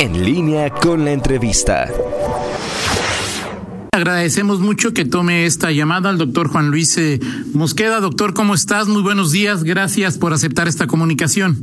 En línea con la entrevista. Agradecemos mucho que tome esta llamada al doctor Juan Luis eh, Mosqueda. Doctor, ¿cómo estás? Muy buenos días. Gracias por aceptar esta comunicación.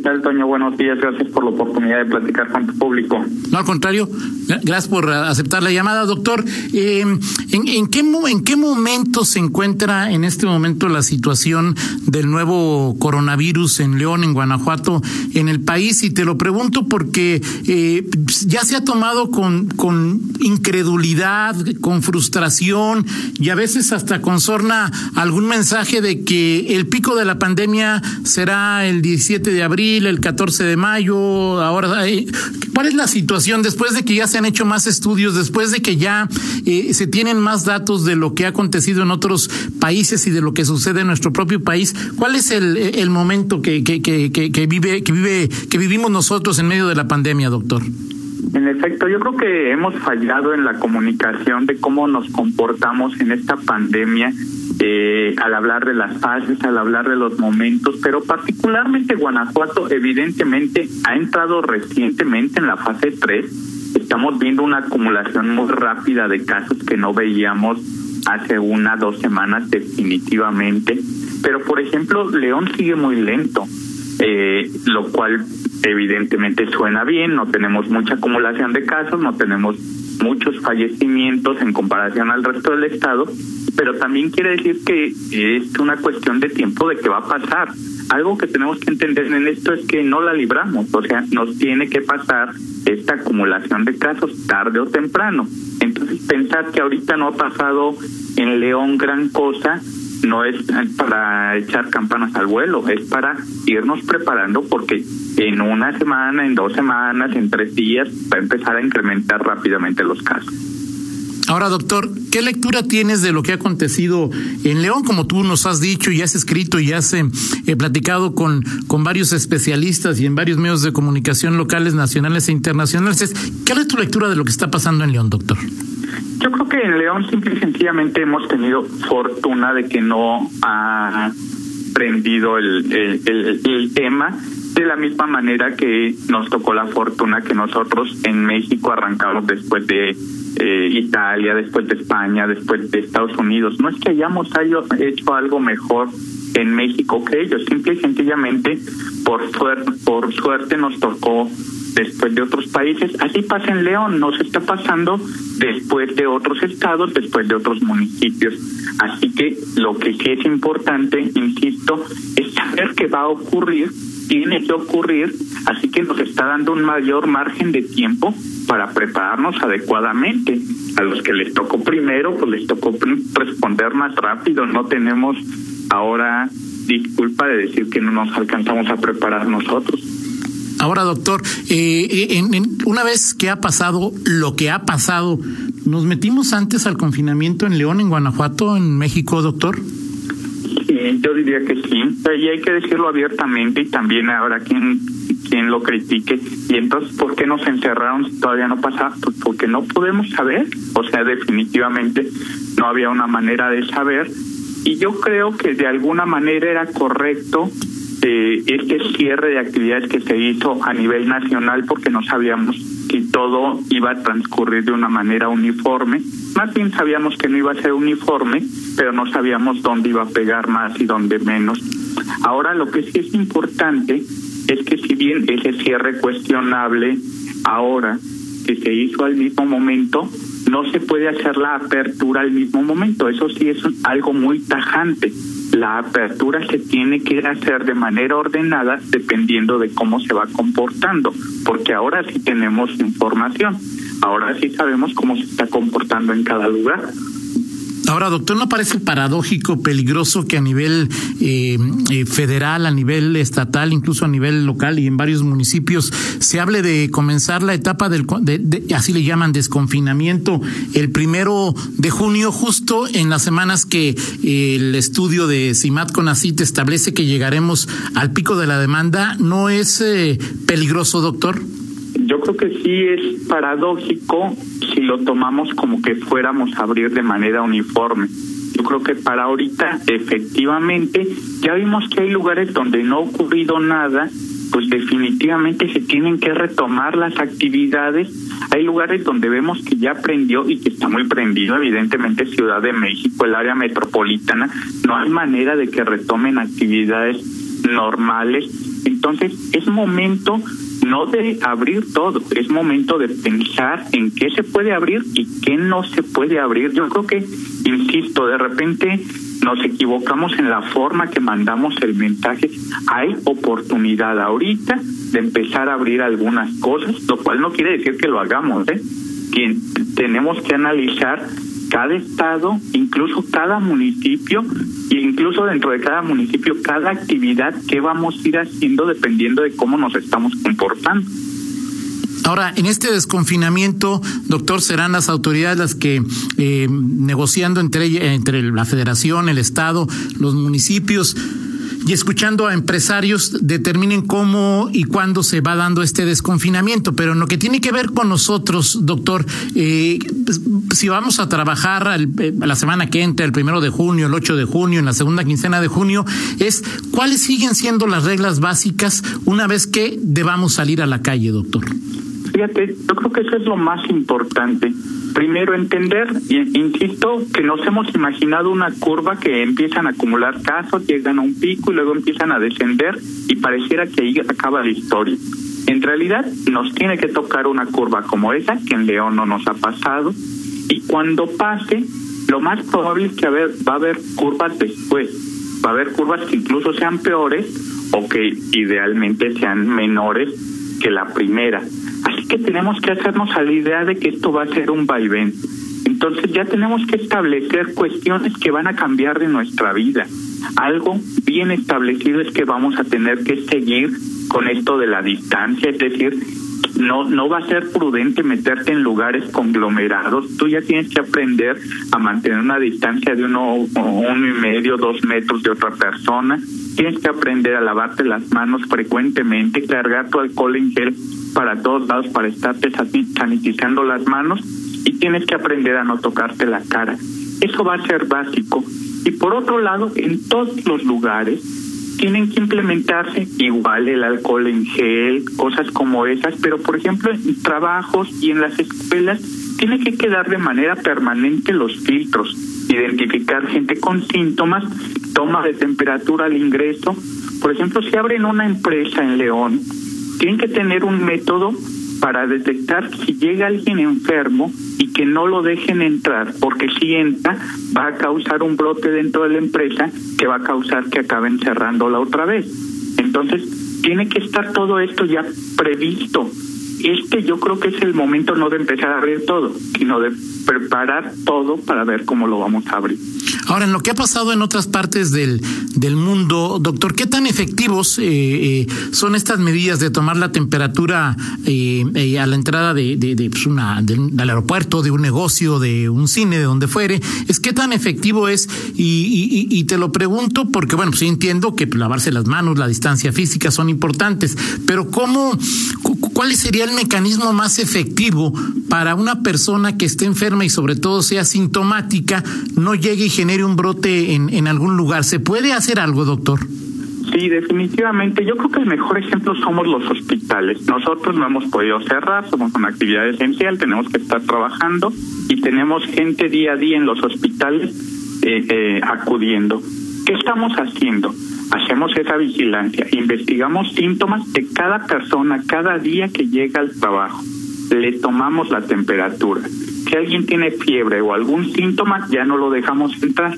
¿Qué tal, Toño? Buenos días. Gracias por la oportunidad de platicar con tu público. No, al contrario. Gracias por aceptar la llamada, doctor. Eh, ¿en, en, qué, ¿En qué momento se encuentra en este momento la situación del nuevo coronavirus en León, en Guanajuato, en el país? Y te lo pregunto porque eh, ya se ha tomado con, con incredulidad, con frustración y a veces hasta con sorna algún mensaje de que el pico de la pandemia será el 17 de abril el 14 de mayo, ahora, ¿cuál es la situación después de que ya se han hecho más estudios, después de que ya eh, se tienen más datos de lo que ha acontecido en otros países y de lo que sucede en nuestro propio país? ¿Cuál es el, el momento que, que, que, que, vive, que vive, que vivimos nosotros en medio de la pandemia, doctor? En efecto, yo creo que hemos fallado en la comunicación de cómo nos comportamos en esta pandemia eh, al hablar de las fases, al hablar de los momentos, pero particularmente Guanajuato evidentemente ha entrado recientemente en la fase 3. Estamos viendo una acumulación muy rápida de casos que no veíamos hace una, dos semanas definitivamente. Pero, por ejemplo, León sigue muy lento, eh, lo cual evidentemente suena bien, no tenemos mucha acumulación de casos, no tenemos muchos fallecimientos en comparación al resto del estado, pero también quiere decir que es una cuestión de tiempo de que va a pasar. Algo que tenemos que entender en esto es que no la libramos, o sea, nos tiene que pasar esta acumulación de casos tarde o temprano. Entonces, pensar que ahorita no ha pasado en León gran cosa, no es para echar campanas al vuelo, es para irnos preparando porque en una semana, en dos semanas, en tres días va a empezar a incrementar rápidamente los casos. Ahora, doctor, ¿qué lectura tienes de lo que ha acontecido en León? Como tú nos has dicho y has escrito y has eh, platicado con, con varios especialistas y en varios medios de comunicación locales, nacionales e internacionales. ¿Qué es tu lectura de lo que está pasando en León, doctor? Yo creo que en León simple y sencillamente hemos tenido fortuna de que no ha prendido el, el, el tema de la misma manera que nos tocó la fortuna que nosotros en México arrancamos después de eh, Italia, después de España, después de Estados Unidos. No es que hayamos hecho algo mejor en México que ellos, simple y sencillamente por, por suerte nos tocó después de otros países. Así pasa en León, nos está pasando después de otros estados, después de otros municipios. Así que lo que sí es importante, insisto, es saber qué va a ocurrir tiene que ocurrir, así que nos está dando un mayor margen de tiempo para prepararnos adecuadamente. A los que les tocó primero, pues les tocó responder más rápido. No tenemos ahora disculpa de decir que no nos alcanzamos a preparar nosotros. Ahora, doctor, eh, en, una vez que ha pasado lo que ha pasado, ¿nos metimos antes al confinamiento en León, en Guanajuato, en México, doctor? Yo diría que sí, y hay que decirlo abiertamente y también ahora quien quien lo critique. Y entonces, ¿por qué nos encerraron si todavía no pasa? Pues porque no podemos saber. O sea, definitivamente no había una manera de saber. Y yo creo que de alguna manera era correcto eh, este cierre de actividades que se hizo a nivel nacional porque no sabíamos si todo iba a transcurrir de una manera uniforme. Más bien sabíamos que no iba a ser uniforme, pero no sabíamos dónde iba a pegar más y dónde menos. Ahora lo que sí es importante es que si bien ese cierre cuestionable ahora que se hizo al mismo momento, no se puede hacer la apertura al mismo momento. Eso sí es algo muy tajante la apertura se tiene que hacer de manera ordenada dependiendo de cómo se va comportando, porque ahora sí tenemos información, ahora sí sabemos cómo se está comportando en cada lugar. Ahora, doctor, ¿no parece paradójico, peligroso que a nivel eh, eh, federal, a nivel estatal, incluso a nivel local y en varios municipios se hable de comenzar la etapa del, así le llaman, desconfinamiento el primero de junio, justo en las semanas que eh, el estudio de CIMAT CONACIT establece que llegaremos al pico de la demanda? ¿No es peligroso, doctor? Yo creo que sí es paradójico si lo tomamos como que fuéramos a abrir de manera uniforme. Yo creo que para ahorita efectivamente ya vimos que hay lugares donde no ha ocurrido nada pues definitivamente se tienen que retomar las actividades. Hay lugares donde vemos que ya prendió y que está muy prendido, evidentemente Ciudad de México, el área metropolitana, no hay manera de que retomen actividades normales. Entonces, es momento no de abrir todo, es momento de pensar en qué se puede abrir y qué no se puede abrir. Yo creo que, insisto, de repente nos equivocamos en la forma que mandamos el mensaje. Hay oportunidad ahorita de empezar a abrir algunas cosas, lo cual no quiere decir que lo hagamos, ¿eh? Que tenemos que analizar cada estado, incluso cada municipio, e incluso dentro de cada municipio, cada actividad que vamos a ir haciendo dependiendo de cómo nos estamos comportando. Ahora, en este desconfinamiento, doctor, serán las autoridades las que, eh, negociando entre, entre la federación, el Estado, los municipios, y escuchando a empresarios determinen cómo y cuándo se va dando este desconfinamiento. Pero en lo que tiene que ver con nosotros, doctor, eh, si vamos a trabajar eh, la semana que entra, el primero de junio, el 8 de junio, en la segunda quincena de junio, es cuáles siguen siendo las reglas básicas una vez que debamos salir a la calle, doctor. Fíjate, yo creo que eso es lo más importante. Primero, entender, insisto, que nos hemos imaginado una curva que empiezan a acumular casos, llegan a un pico y luego empiezan a descender y pareciera que ahí acaba la historia. En realidad, nos tiene que tocar una curva como esa, que en León no nos ha pasado, y cuando pase, lo más probable es que va a haber curvas después. Va a haber curvas que incluso sean peores o que idealmente sean menores que la primera. Así que tenemos que hacernos a la idea de que esto va a ser un vaivén. Entonces ya tenemos que establecer cuestiones que van a cambiar de nuestra vida. Algo bien establecido es que vamos a tener que seguir con esto de la distancia, es decir, no no va a ser prudente meterte en lugares conglomerados. Tú ya tienes que aprender a mantener una distancia de uno, uno y medio, dos metros de otra persona. Tienes que aprender a lavarte las manos frecuentemente, cargar tu alcohol en gel para todos lados para estarte sanitizando las manos y tienes que aprender a no tocarte la cara. Eso va a ser básico. Y por otro lado, en todos los lugares tienen que implementarse igual el alcohol en gel, cosas como esas, pero por ejemplo en trabajos y en las escuelas tiene que quedar de manera permanente los filtros, identificar gente con síntomas, toma de temperatura al ingreso. Por ejemplo, si abren una empresa en León, tienen que tener un método para detectar si llega alguien enfermo que no lo dejen entrar, porque si entra va a causar un brote dentro de la empresa que va a causar que acaben cerrándola otra vez. Entonces, tiene que estar todo esto ya previsto. Este yo creo que es el momento no de empezar a abrir todo, sino de preparar todo para ver cómo lo vamos a abrir. Ahora, en lo que ha pasado en otras partes del, del mundo, doctor, ¿qué tan efectivos eh, eh, son estas medidas de tomar la temperatura eh, a la entrada de, de, pues una, del aeropuerto, de un negocio, de un cine, de donde fuere? Es qué tan efectivo es y, y, te lo pregunto porque, bueno, sí entiendo que lavarse las manos, la distancia física son importantes, pero ¿cómo, cuál sería el mecanismo más efectivo para una persona que esté enferma y sobre todo sea sintomática, no llegue y genere un brote en, en algún lugar. ¿Se puede hacer algo, doctor? Sí, definitivamente. Yo creo que el mejor ejemplo somos los hospitales. Nosotros no hemos podido cerrar, somos una actividad esencial, tenemos que estar trabajando y tenemos gente día a día en los hospitales eh, eh, acudiendo. ¿Qué estamos haciendo? Hacemos esa vigilancia, investigamos síntomas de cada persona cada día que llega al trabajo. Le tomamos la temperatura si alguien tiene fiebre o algún síntoma, ya no lo dejamos entrar.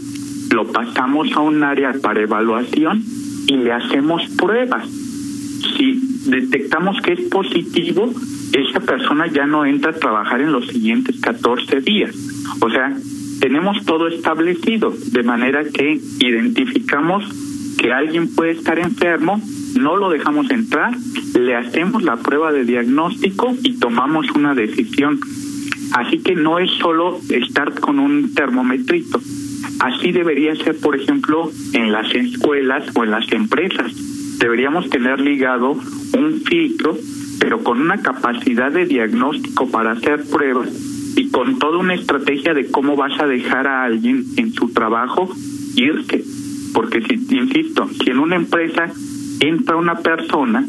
Lo pasamos a un área para evaluación y le hacemos pruebas. Si detectamos que es positivo, esa persona ya no entra a trabajar en los siguientes 14 días. O sea, tenemos todo establecido, de manera que identificamos que alguien puede estar enfermo, no lo dejamos entrar, le hacemos la prueba de diagnóstico y tomamos una decisión Así que no es solo estar con un termometrito. Así debería ser, por ejemplo, en las escuelas o en las empresas. Deberíamos tener ligado un filtro, pero con una capacidad de diagnóstico para hacer pruebas y con toda una estrategia de cómo vas a dejar a alguien en su trabajo irse. Porque si, insisto, si en una empresa entra una persona,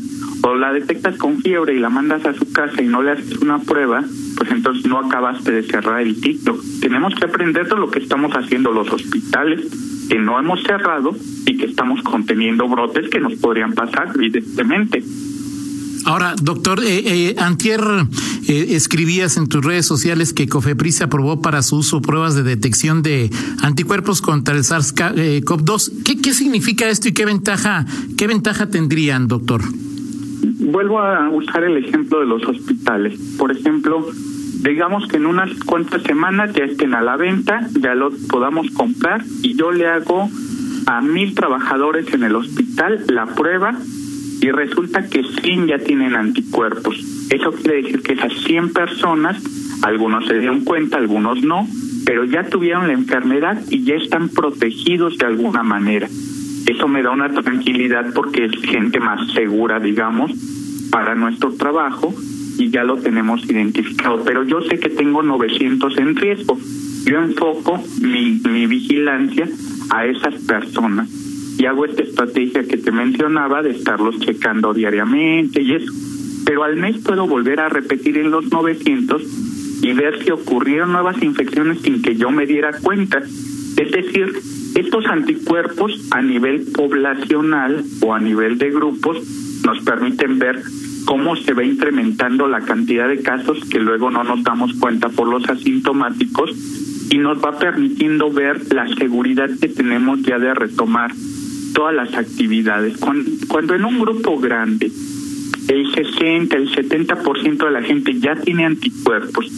o la detectas con fiebre y la mandas a su casa y no le haces una prueba, pues entonces no acabaste de cerrar el ciclo. Tenemos que aprender de lo que estamos haciendo los hospitales, que no hemos cerrado y que estamos conteniendo brotes que nos podrían pasar, evidentemente. Ahora, doctor, eh, eh, Antier eh, escribías en tus redes sociales que Cofepris aprobó para su uso pruebas de detección de anticuerpos contra el SARS-CoV-2. ¿Qué, ¿Qué significa esto y qué ventaja, qué ventaja tendrían, doctor? Vuelvo a usar el ejemplo de los hospitales. Por ejemplo, digamos que en unas cuantas semanas ya estén a la venta, ya lo podamos comprar y yo le hago a mil trabajadores en el hospital la prueba y resulta que 100 ya tienen anticuerpos. Eso quiere decir que esas 100 personas, algunos se dieron cuenta, algunos no, pero ya tuvieron la enfermedad y ya están protegidos de alguna manera. Eso me da una tranquilidad porque es gente más segura, digamos, para nuestro trabajo y ya lo tenemos identificado. Pero yo sé que tengo 900 en riesgo. Yo enfoco mi, mi vigilancia a esas personas y hago esta estrategia que te mencionaba de estarlos checando diariamente y eso. Pero al mes puedo volver a repetir en los 900 y ver si ocurrieron nuevas infecciones sin que yo me diera cuenta. Es decir, estos anticuerpos a nivel poblacional o a nivel de grupos nos permiten ver cómo se va incrementando la cantidad de casos que luego no nos damos cuenta por los asintomáticos y nos va permitiendo ver la seguridad que tenemos ya de retomar todas las actividades. Cuando, en un grupo grande el 60, el 70% de la gente ya tiene anticuerpos,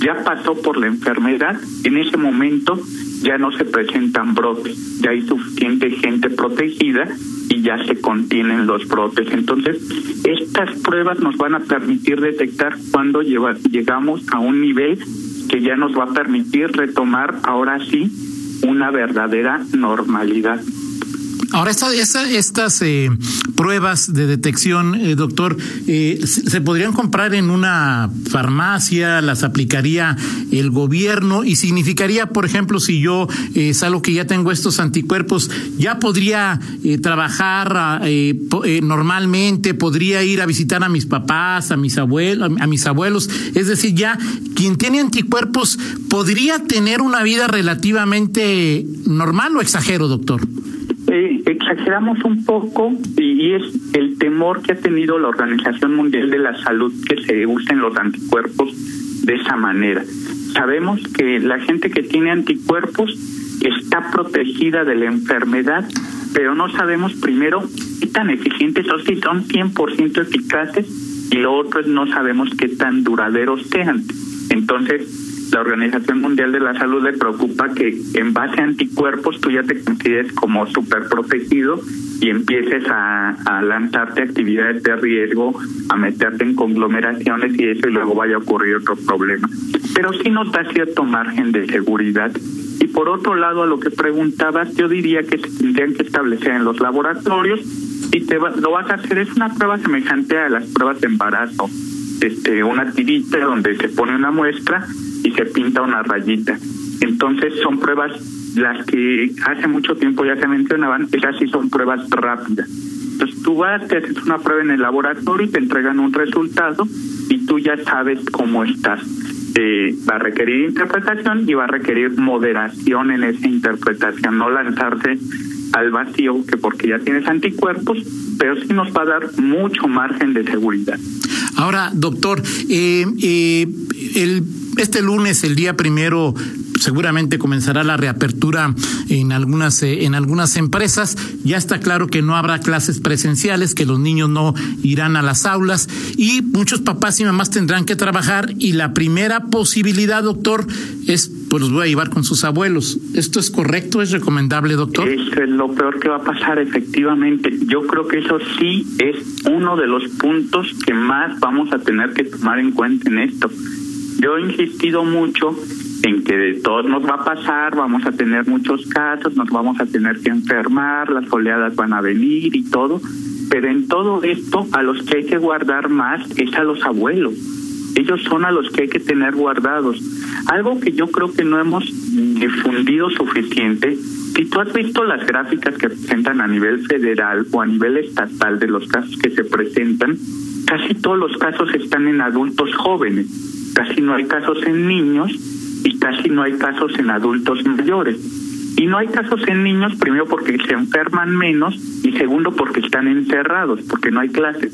ya pasó por la enfermedad, en ese momento ya no se presentan brotes, ya hay suficiente gente protegida y ya se contienen los brotes. Entonces, estas pruebas nos van a permitir detectar cuando llegamos a un nivel que ya nos va a permitir retomar ahora sí una verdadera normalidad. Ahora, esta, estas eh, pruebas de detección, eh, doctor, eh, ¿se podrían comprar en una farmacia? ¿Las aplicaría el gobierno? ¿Y significaría, por ejemplo, si yo salgo que ya tengo estos anticuerpos, ya podría trabajar normalmente? ¿Podría ir a visitar a mis papás, a mis, abuelos, a mis abuelos? Es decir, ya quien tiene anticuerpos podría tener una vida relativamente normal o exagero, doctor? Exageramos un poco y es el temor que ha tenido la Organización Mundial de la Salud que se usen los anticuerpos de esa manera. Sabemos que la gente que tiene anticuerpos está protegida de la enfermedad, pero no sabemos primero qué tan eficientes son, si son 100% eficaces y lo otro es no sabemos qué tan duraderos sean. Entonces, la Organización Mundial de la Salud le preocupa que en base a anticuerpos tú ya te consideres como súper protegido y empieces a, lanzarte actividades de riesgo, a meterte en conglomeraciones y eso y luego vaya a ocurrir otro problema. Pero sí nos da cierto margen de seguridad. Y por otro lado, a lo que preguntabas, yo diría que se tendrían que establecer en los laboratorios y te lo vas a hacer, es una prueba semejante a las pruebas de embarazo. Este, una tirita donde se pone una muestra y se pinta una rayita. Entonces son pruebas, las que hace mucho tiempo ya se mencionaban, esas sí son pruebas rápidas. Entonces tú vas, te haces una prueba en el laboratorio y te entregan un resultado y tú ya sabes cómo estás. Eh, va a requerir interpretación y va a requerir moderación en esa interpretación, no lanzarse al vacío que porque ya tienes anticuerpos, pero sí nos va a dar mucho margen de seguridad. Ahora, doctor, eh, eh, el este lunes, el día primero, seguramente comenzará la reapertura en algunas eh, en algunas empresas. Ya está claro que no habrá clases presenciales, que los niños no irán a las aulas y muchos papás y mamás tendrán que trabajar y la primera posibilidad, doctor, es pues los voy a llevar con sus abuelos. ¿Esto es correcto? ¿Es recomendable, doctor? Es lo peor que va a pasar, efectivamente. Yo creo que eso sí es uno de los puntos que más vamos a tener que tomar en cuenta en esto yo he insistido mucho en que de todos nos va a pasar, vamos a tener muchos casos, nos vamos a tener que enfermar, las oleadas van a venir y todo, pero en todo esto a los que hay que guardar más es a los abuelos. Ellos son a los que hay que tener guardados. Algo que yo creo que no hemos difundido suficiente. Si tú has visto las gráficas que presentan a nivel federal o a nivel estatal de los casos que se presentan, casi todos los casos están en adultos jóvenes. Casi no hay casos en niños casi no hay casos en adultos mayores. Y no hay casos en niños, primero porque se enferman menos y segundo porque están encerrados, porque no hay clases.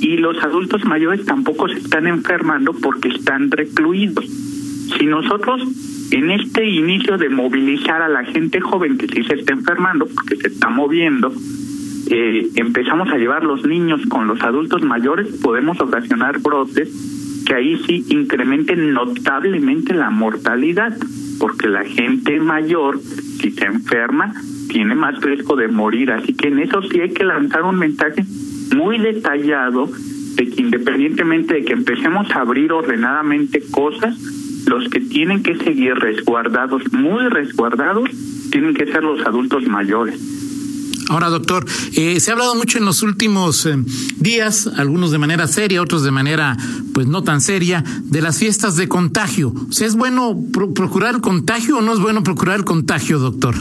Y los adultos mayores tampoco se están enfermando porque están recluidos. Si nosotros en este inicio de movilizar a la gente joven que sí se está enfermando, porque se está moviendo, eh, empezamos a llevar los niños con los adultos mayores, podemos ocasionar brotes que ahí sí incrementen notablemente la mortalidad, porque la gente mayor, si se enferma, tiene más riesgo de morir. Así que en eso sí hay que lanzar un mensaje muy detallado de que independientemente de que empecemos a abrir ordenadamente cosas, los que tienen que seguir resguardados, muy resguardados, tienen que ser los adultos mayores. Ahora, doctor, eh, se ha hablado mucho en los últimos eh, días, algunos de manera seria, otros de manera, pues no tan seria, de las fiestas de contagio. O ¿es bueno procurar contagio o no es bueno procurar contagio, doctor?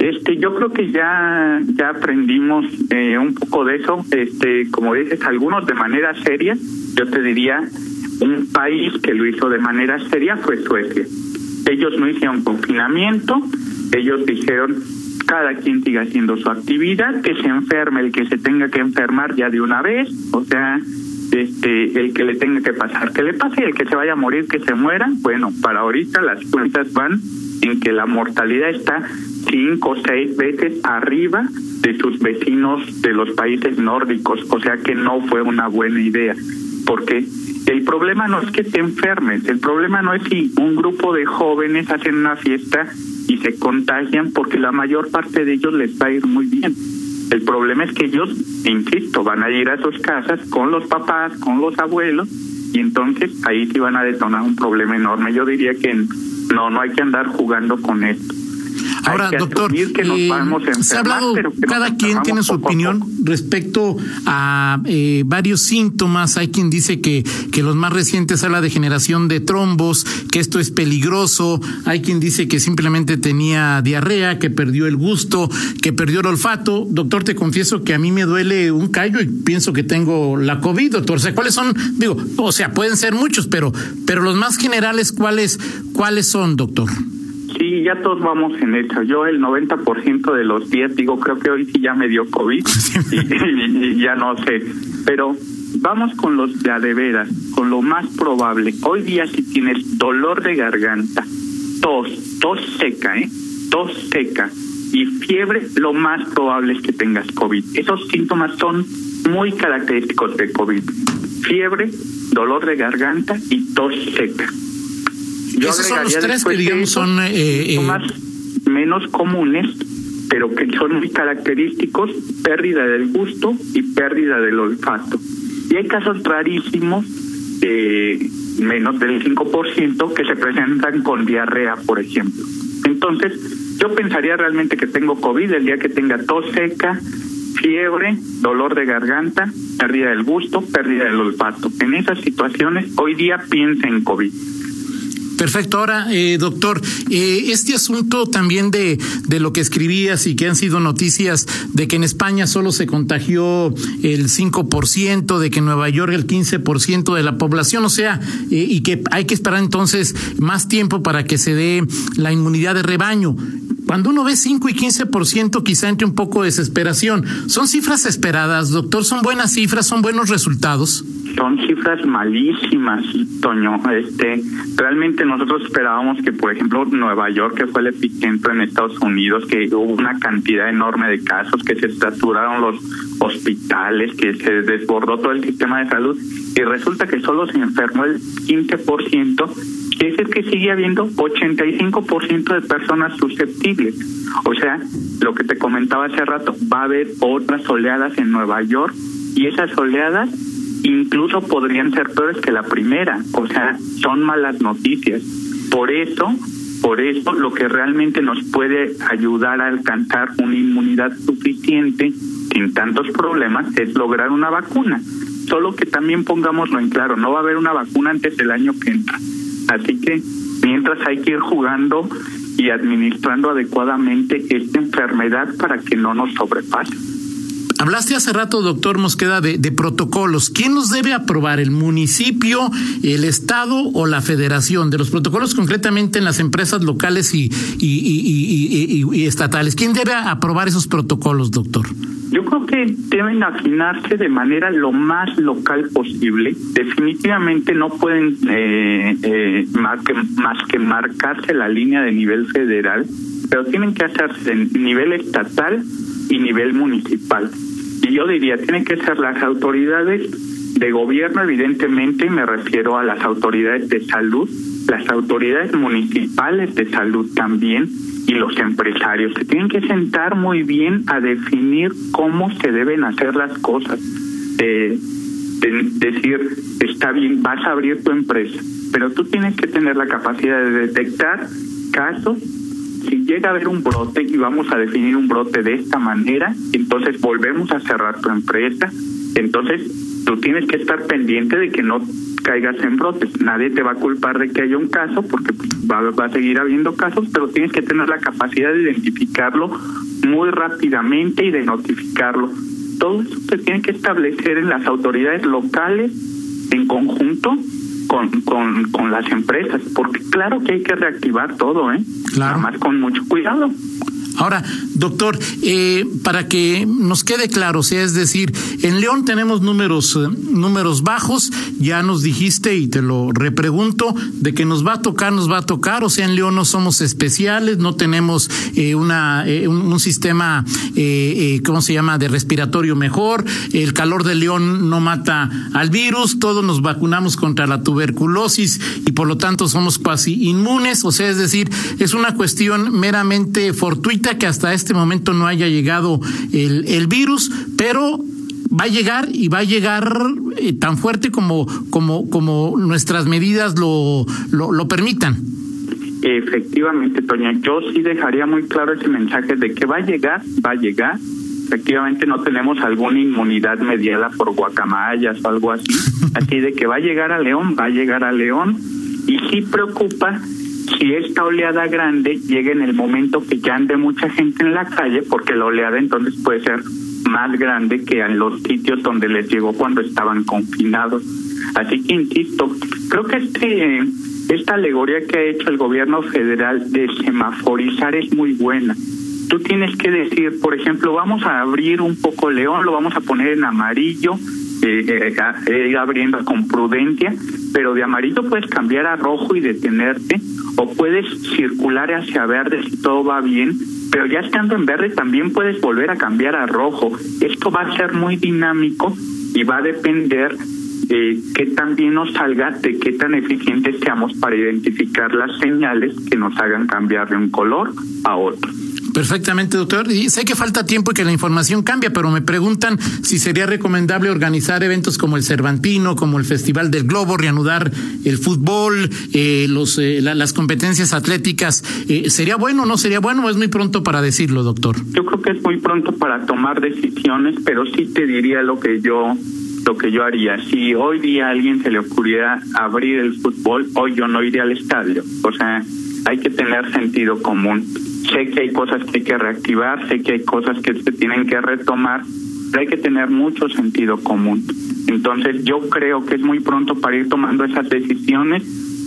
Este, yo creo que ya ya aprendimos eh, un poco de eso. Este, como dices, algunos de manera seria. Yo te diría, un país que lo hizo de manera seria fue Suecia. Ellos no hicieron confinamiento, ellos dijeron cada quien siga haciendo su actividad, que se enferme el que se tenga que enfermar ya de una vez, o sea, este, el que le tenga que pasar, que le pase el que se vaya a morir, que se muera. Bueno, para ahorita las cuentas van en que la mortalidad está cinco o seis veces arriba de sus vecinos de los países nórdicos, o sea que no fue una buena idea, porque el problema no es que te enfermes, el problema no es si un grupo de jóvenes hacen una fiesta y se contagian porque la mayor parte de ellos les va a ir muy bien. El problema es que ellos, insisto, van a ir a sus casas con los papás, con los abuelos, y entonces ahí sí van a detonar un problema enorme. Yo diría que no, no hay que andar jugando con esto. Ahora, doctor, eh, se ha hablado, cada quien tiene su opinión respecto a eh, varios síntomas. Hay quien dice que, que los más recientes habla de generación de trombos, que esto es peligroso. Hay quien dice que simplemente tenía diarrea, que perdió el gusto, que perdió el olfato. Doctor, te confieso que a mí me duele un callo y pienso que tengo la COVID, doctor. O sea, ¿cuáles son? Digo, o sea, pueden ser muchos, pero, pero los más generales, ¿cuáles, cuáles son, doctor? Sí, ya todos vamos en eso. Yo el 90% de los días digo, creo que hoy sí ya me dio COVID y, ya no sé. Pero vamos con los de a de veras, con lo más probable. Hoy día si tienes dolor de garganta, tos, tos seca, ¿eh? Tos seca y fiebre, lo más probable es que tengas COVID. Esos síntomas son muy característicos de COVID. Fiebre, dolor de garganta y tos seca. Esos son los tres que digamos son eh, eh, más menos comunes, pero que son muy característicos, pérdida del gusto y pérdida del olfato. Y hay casos rarísimos, eh, menos del 5%, que se presentan con diarrea, por ejemplo. Entonces, yo pensaría realmente que tengo COVID el día que tenga tos seca, fiebre, dolor de garganta, pérdida del gusto, pérdida del olfato. En esas situaciones, hoy día piensa en COVID. Perfecto. Ahora, eh, doctor, eh, este asunto también de, de lo que escribías y que han sido noticias de que en España solo se contagió el 5%, de que en Nueva York el 15% de la población, o sea, eh, y que hay que esperar entonces más tiempo para que se dé la inmunidad de rebaño. Cuando uno ve 5 y 15%, quizá entre un poco de desesperación. ¿Son cifras esperadas, doctor? ¿Son buenas cifras? ¿Son buenos resultados? Son cifras malísimas, Toño. Este, realmente nosotros esperábamos que, por ejemplo, Nueva York, que fue el epicentro en Estados Unidos, que hubo una cantidad enorme de casos, que se saturaron los hospitales, que se desbordó todo el sistema de salud, y resulta que solo se enfermó el 15%, es decir que sigue habiendo 85% de personas susceptibles. O sea, lo que te comentaba hace rato, va a haber otras oleadas en Nueva York y esas oleadas incluso podrían ser peores que la primera, o sea, son malas noticias. Por eso, por eso lo que realmente nos puede ayudar a alcanzar una inmunidad suficiente sin tantos problemas es lograr una vacuna. solo que también pongámoslo en claro, no va a haber una vacuna antes del año que entra. Así que mientras hay que ir jugando y administrando adecuadamente esta enfermedad para que no nos sobrepase. Hablaste hace rato, doctor Mosqueda, de, protocolos. ¿Quién los debe aprobar? ¿El municipio, el Estado o la Federación? De los protocolos concretamente en las empresas locales y, y estatales. ¿Quién debe aprobar esos protocolos, doctor? Yo creo que deben afinarse de manera lo más local posible. Definitivamente no pueden eh, eh, más, que, más que marcarse la línea de nivel federal, pero tienen que hacerse en nivel estatal y nivel municipal. Y yo diría, tienen que ser las autoridades de gobierno, evidentemente, me refiero a las autoridades de salud, las autoridades municipales de salud también, y los empresarios se tienen que sentar muy bien a definir cómo se deben hacer las cosas. Eh, de decir, está bien, vas a abrir tu empresa, pero tú tienes que tener la capacidad de detectar casos. Si llega a haber un brote y vamos a definir un brote de esta manera, entonces volvemos a cerrar tu empresa. Entonces tú tienes que estar pendiente de que no caigas en brotes. Nadie te va a culpar de que haya un caso porque va, va, a seguir habiendo casos, pero tienes que tener la capacidad de identificarlo muy rápidamente y de notificarlo. Todo eso se tiene que establecer en las autoridades locales en conjunto con, con, con las empresas, porque claro que hay que reactivar todo, ¿eh? Claro. Nada más con mucho cuidado. Ahora, doctor, eh, para que nos quede claro, o sea, es decir, en León tenemos números, eh, números bajos, ya nos dijiste y te lo repregunto, de que nos va a tocar, nos va a tocar, o sea, en León no somos especiales, no tenemos eh, una, eh, un, un, sistema, ¿cómo se llama?, de respiratorio mejor, el calor de León no mata al virus, todos nos vacunamos contra la tuberculosis y por lo tanto somos casi inmunes, o sea, es decir, es una cuestión meramente fortuita que hasta este momento no haya llegado el, el virus, pero va a llegar y va a llegar eh, tan fuerte como, como, como nuestras medidas lo, lo, lo permitan. Efectivamente, Toña, yo sí dejaría muy claro ese mensaje de que va a llegar, va a llegar. Efectivamente no tenemos alguna inmunidad mediada por guacamayas o algo así. Así de que va a llegar a León, va a llegar a León. Y sí preocupa si esta oleada grande llega en el momento que ya ande mucha gente en la calle, porque la oleada entonces puede ser más grande que en los sitios donde les llegó cuando estaban confinados. Así que insisto, creo que este esta alegoría que ha hecho el gobierno federal de semaforizar es muy buena. Tú tienes que decir, por ejemplo, vamos a abrir un poco León, lo vamos a poner en amarillo, eh, eh, ir abriendo con prudencia, pero de amarillo puedes cambiar a rojo y detenerte, o puedes circular hacia verde si todo va bien, pero ya estando en verde también puedes volver a cambiar a rojo. Esto va a ser muy dinámico y va a depender de qué tan bien nos salga, de qué tan eficientes seamos para identificar las señales que nos hagan cambiar de un color a otro. Perfectamente, doctor. Y sé que falta tiempo y que la información cambia, pero me preguntan si sería recomendable organizar eventos como el Cervantino, como el Festival del Globo, reanudar el fútbol, eh, los, eh, la, las competencias atléticas. Eh, ¿Sería bueno o no sería bueno o es muy pronto para decirlo, doctor? Yo creo que es muy pronto para tomar decisiones, pero sí te diría lo que yo lo que yo haría. Si hoy día a alguien se le ocurriera abrir el fútbol, hoy yo no iría al estadio. O sea, hay que tener sentido común. Sé que hay cosas que hay que reactivar, sé que hay cosas que se tienen que retomar, pero hay que tener mucho sentido común. Entonces yo creo que es muy pronto para ir tomando esas decisiones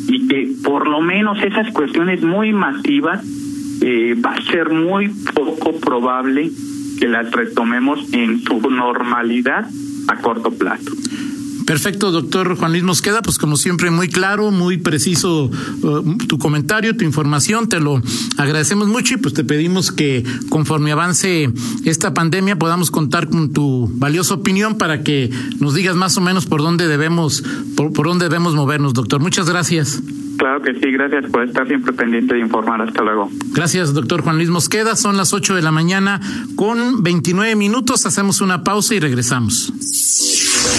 y que por lo menos esas cuestiones muy masivas eh, va a ser muy poco probable que las retomemos en su normalidad a corto plazo. Perfecto, doctor Juan Luis Mosqueda, pues como siempre muy claro, muy preciso uh, tu comentario, tu información, te lo agradecemos mucho y pues te pedimos que conforme avance esta pandemia podamos contar con tu valiosa opinión para que nos digas más o menos por dónde debemos, por, por dónde debemos movernos, doctor. Muchas gracias. Claro que sí, gracias por estar siempre pendiente de informar. Hasta luego. Gracias, doctor Juan Luis Mosqueda. Son las 8 de la mañana con 29 minutos. Hacemos una pausa y regresamos.